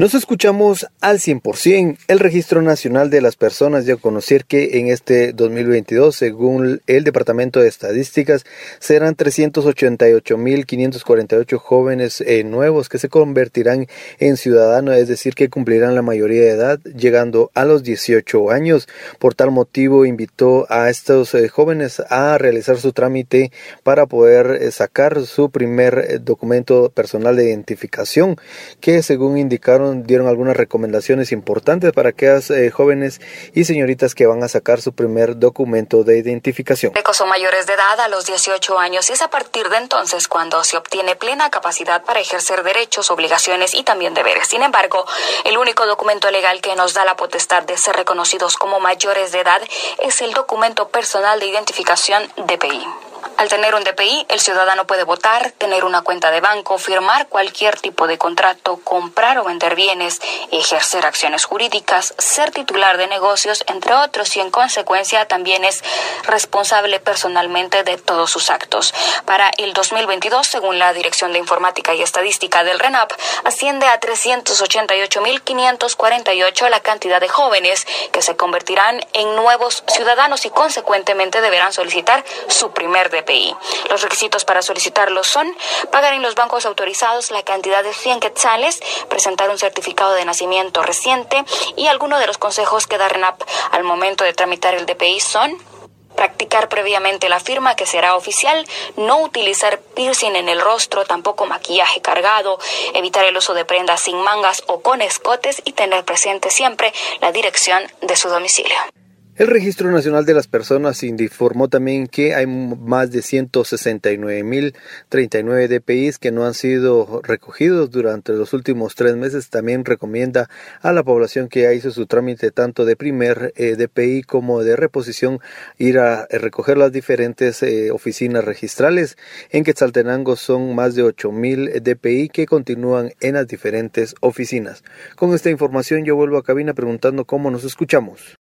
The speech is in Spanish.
Nos escuchamos al 100%. El Registro Nacional de las Personas dio a conocer que en este 2022, según el Departamento de Estadísticas, serán 388.548 jóvenes eh, nuevos que se convertirán en ciudadanos, es decir, que cumplirán la mayoría de edad, llegando a los 18 años. Por tal motivo, invitó a estos eh, jóvenes a realizar su trámite para poder eh, sacar su primer documento personal de identificación, que según indicaron dieron algunas recomendaciones importantes para aquellas eh, jóvenes y señoritas que van a sacar su primer documento de identificación. Son mayores de edad a los 18 años y es a partir de entonces cuando se obtiene plena capacidad para ejercer derechos, obligaciones y también deberes. Sin embargo, el único documento legal que nos da la potestad de ser reconocidos como mayores de edad es el documento personal de identificación DPI. Al tener un DPI, el ciudadano puede votar, tener una cuenta de banco, firmar cualquier tipo de contrato, comprar o vender bienes, ejercer acciones jurídicas, ser titular de negocios, entre otros, y en consecuencia también es responsable personalmente de todos sus actos. Para el 2022, según la Dirección de Informática y Estadística del RENAP, asciende a 388.548 la cantidad de jóvenes que se convertirán en nuevos ciudadanos y consecuentemente deberán solicitar su primer DPI. Los requisitos para solicitarlo son pagar en los bancos autorizados la cantidad de 100 quetzales, presentar un certificado de nacimiento reciente y algunos de los consejos que da RENAP al momento de tramitar el DPI son practicar previamente la firma que será oficial, no utilizar piercing en el rostro, tampoco maquillaje cargado, evitar el uso de prendas sin mangas o con escotes y tener presente siempre la dirección de su domicilio. El Registro Nacional de las Personas informó también que hay más de 169.039 DPIs que no han sido recogidos durante los últimos tres meses. También recomienda a la población que ya hizo su trámite tanto de primer eh, DPI como de reposición ir a eh, recoger las diferentes eh, oficinas registrales. En Quetzaltenango son más de 8.000 DPI que continúan en las diferentes oficinas. Con esta información yo vuelvo a cabina preguntando cómo nos escuchamos.